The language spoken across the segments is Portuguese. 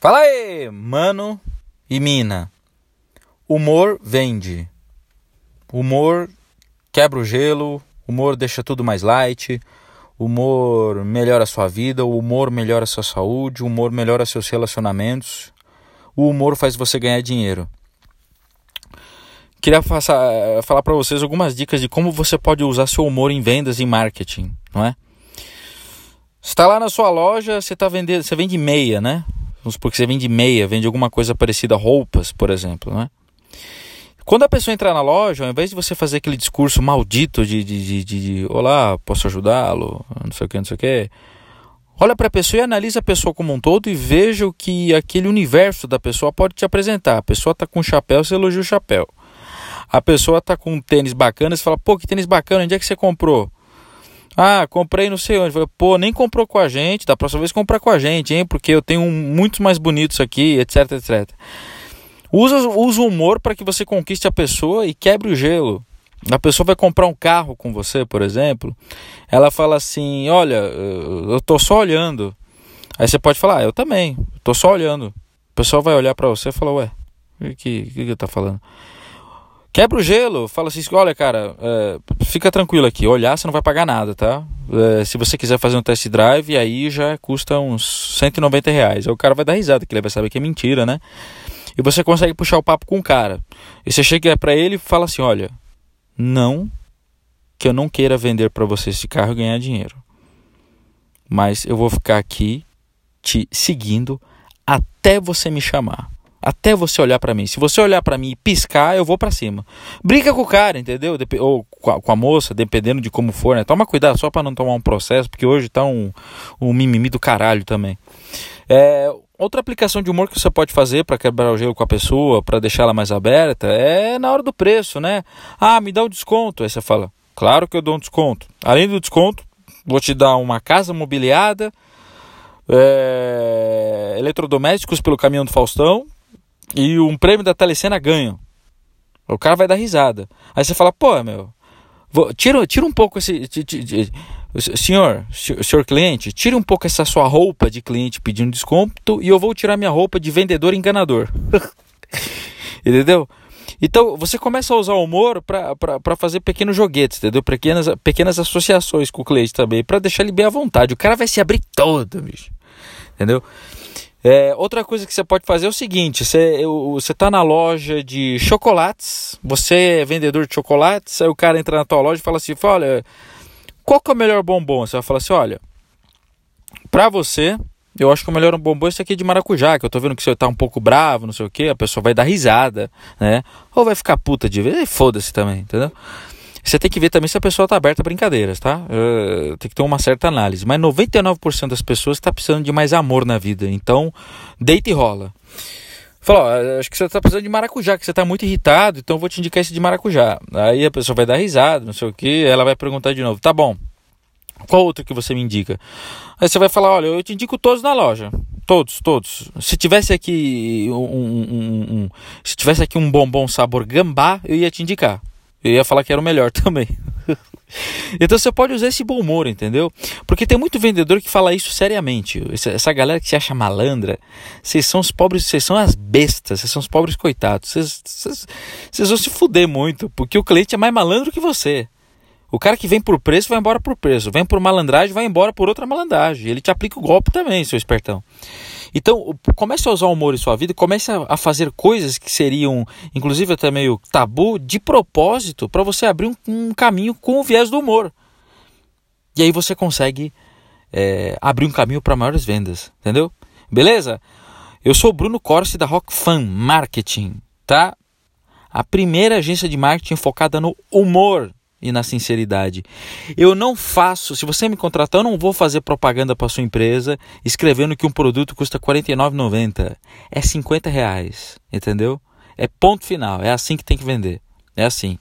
Fala aí, mano e mina. Humor vende. Humor quebra o gelo, humor deixa tudo mais light, humor melhora a sua vida, o humor melhora a sua saúde, o humor melhora seus relacionamentos. O humor faz você ganhar dinheiro. Queria falar para vocês algumas dicas de como você pode usar seu humor em vendas e marketing, não é? Está lá na sua loja, você tá vendendo, você vende meia, né? Vamos supor que você vende meia, vende alguma coisa parecida roupas, por exemplo, né? Quando a pessoa entrar na loja, ao invés de você fazer aquele discurso maldito de, de, de, de, de olá, posso ajudá-lo, não sei o que, não sei o que, olha para a pessoa e analisa a pessoa como um todo e veja o que aquele universo da pessoa pode te apresentar. A pessoa está com um chapéu, você elogia o chapéu. A pessoa está com um tênis bacana, você fala, pô, que tênis bacana, onde é que você comprou? Ah, comprei não sei onde. Pô, nem comprou com a gente, da próxima vez comprar com a gente, hein? Porque eu tenho muitos mais bonitos aqui, etc, etc. Usa, usa o humor para que você conquiste a pessoa e quebre o gelo. A pessoa vai comprar um carro com você, por exemplo. Ela fala assim: Olha, eu tô só olhando. Aí você pode falar: ah, Eu também, tô só olhando. O pessoal vai olhar para você e fala: Ué, o que, que, que tá falando? Quebra o gelo, fala assim, olha cara, é, fica tranquilo aqui, olhar você não vai pagar nada, tá? É, se você quiser fazer um test drive, aí já custa uns 190 reais. Aí o cara vai dar risada, que ele vai saber que é mentira, né? E você consegue puxar o papo com o cara. E você chega para ele e fala assim, olha, não que eu não queira vender para você esse carro e ganhar dinheiro. Mas eu vou ficar aqui te seguindo até você me chamar. Até você olhar para mim. Se você olhar para mim e piscar, eu vou para cima. Briga com o cara, entendeu? Dep ou com a, com a, moça, dependendo de como for, né? Toma cuidado só para não tomar um processo, porque hoje tá um, um mimimi do caralho também. É, outra aplicação de humor que você pode fazer para quebrar o gelo com a pessoa, para deixar ela mais aberta, é na hora do preço, né? Ah, me dá um desconto. Aí você fala, claro que eu dou um desconto. Além do desconto, vou te dar uma casa mobiliada, é, eletrodomésticos pelo caminhão do Faustão e um prêmio da Telecena ganho. O cara vai dar risada. Aí você fala, pô, meu, vou, tira, tira um pouco esse. Senhor, senhor cliente, tire um pouco essa sua roupa de cliente pedindo desconto e eu vou tirar minha roupa de vendedor enganador. entendeu? Então você começa a usar o humor para fazer pequenos joguetes, entendeu? Pequenas, pequenas associações com o cliente também, para deixar ele bem à vontade. O cara vai se abrir todo, bicho. Entendeu? É, outra coisa que você pode fazer é o seguinte: você, você tá na loja de chocolates, você é vendedor de chocolates, aí o cara entra na tua loja e fala assim: olha, qual que é o melhor bombom? Você vai falar assim: olha, pra você, eu acho que o melhor bombom é esse aqui de maracujá, que eu tô vendo que você tá um pouco bravo, não sei o que, a pessoa vai dar risada, né? Ou vai ficar puta de vez, foda-se também, entendeu? Você tem que ver também se a pessoa está aberta a brincadeiras, tá? Uh, tem que ter uma certa análise. Mas 99% das pessoas está precisando de mais amor na vida. Então, deita e rola. Falou, acho que você está precisando de maracujá, que você está muito irritado, então eu vou te indicar esse de maracujá. Aí a pessoa vai dar risada, não sei o que, ela vai perguntar de novo, tá bom, qual outro que você me indica? Aí você vai falar, olha, eu te indico todos na loja. Todos, todos. Se tivesse aqui um, um, um, um se tivesse aqui um bombom sabor gambá, eu ia te indicar. Eu ia falar que era o melhor também. então você pode usar esse bom humor, entendeu? Porque tem muito vendedor que fala isso seriamente. Essa galera que se acha malandra, vocês são os pobres, vocês são as bestas, vocês são os pobres coitados. Vocês, vocês, vocês vão se fuder muito, porque o cliente é mais malandro que você. O cara que vem por preço vai embora por preço, vem por malandragem vai embora por outra malandragem. Ele te aplica o golpe também, seu espertão. Então, comece a usar o humor em sua vida, comece a fazer coisas que seriam, inclusive até meio tabu, de propósito, para você abrir um, um, caminho com o viés do humor. E aí você consegue é, abrir um caminho para maiores vendas, entendeu? Beleza? Eu sou o Bruno Corsi da Rock Fan Marketing, tá? A primeira agência de marketing focada no humor e na sinceridade. Eu não faço, se você me contratar, eu não vou fazer propaganda para sua empresa escrevendo que um produto custa R$ 49,90. É 50 reais, entendeu? É ponto final, é assim que tem que vender. É assim.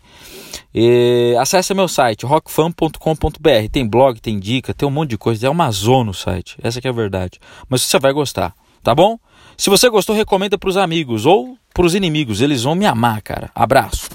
E, acesse meu site, rockfan.com.br. Tem blog, tem dica, tem um monte de coisa. É uma zona o site. Essa é a verdade. Mas você vai gostar, tá bom? Se você gostou, recomenda para os amigos ou para os inimigos. Eles vão me amar, cara. Abraço.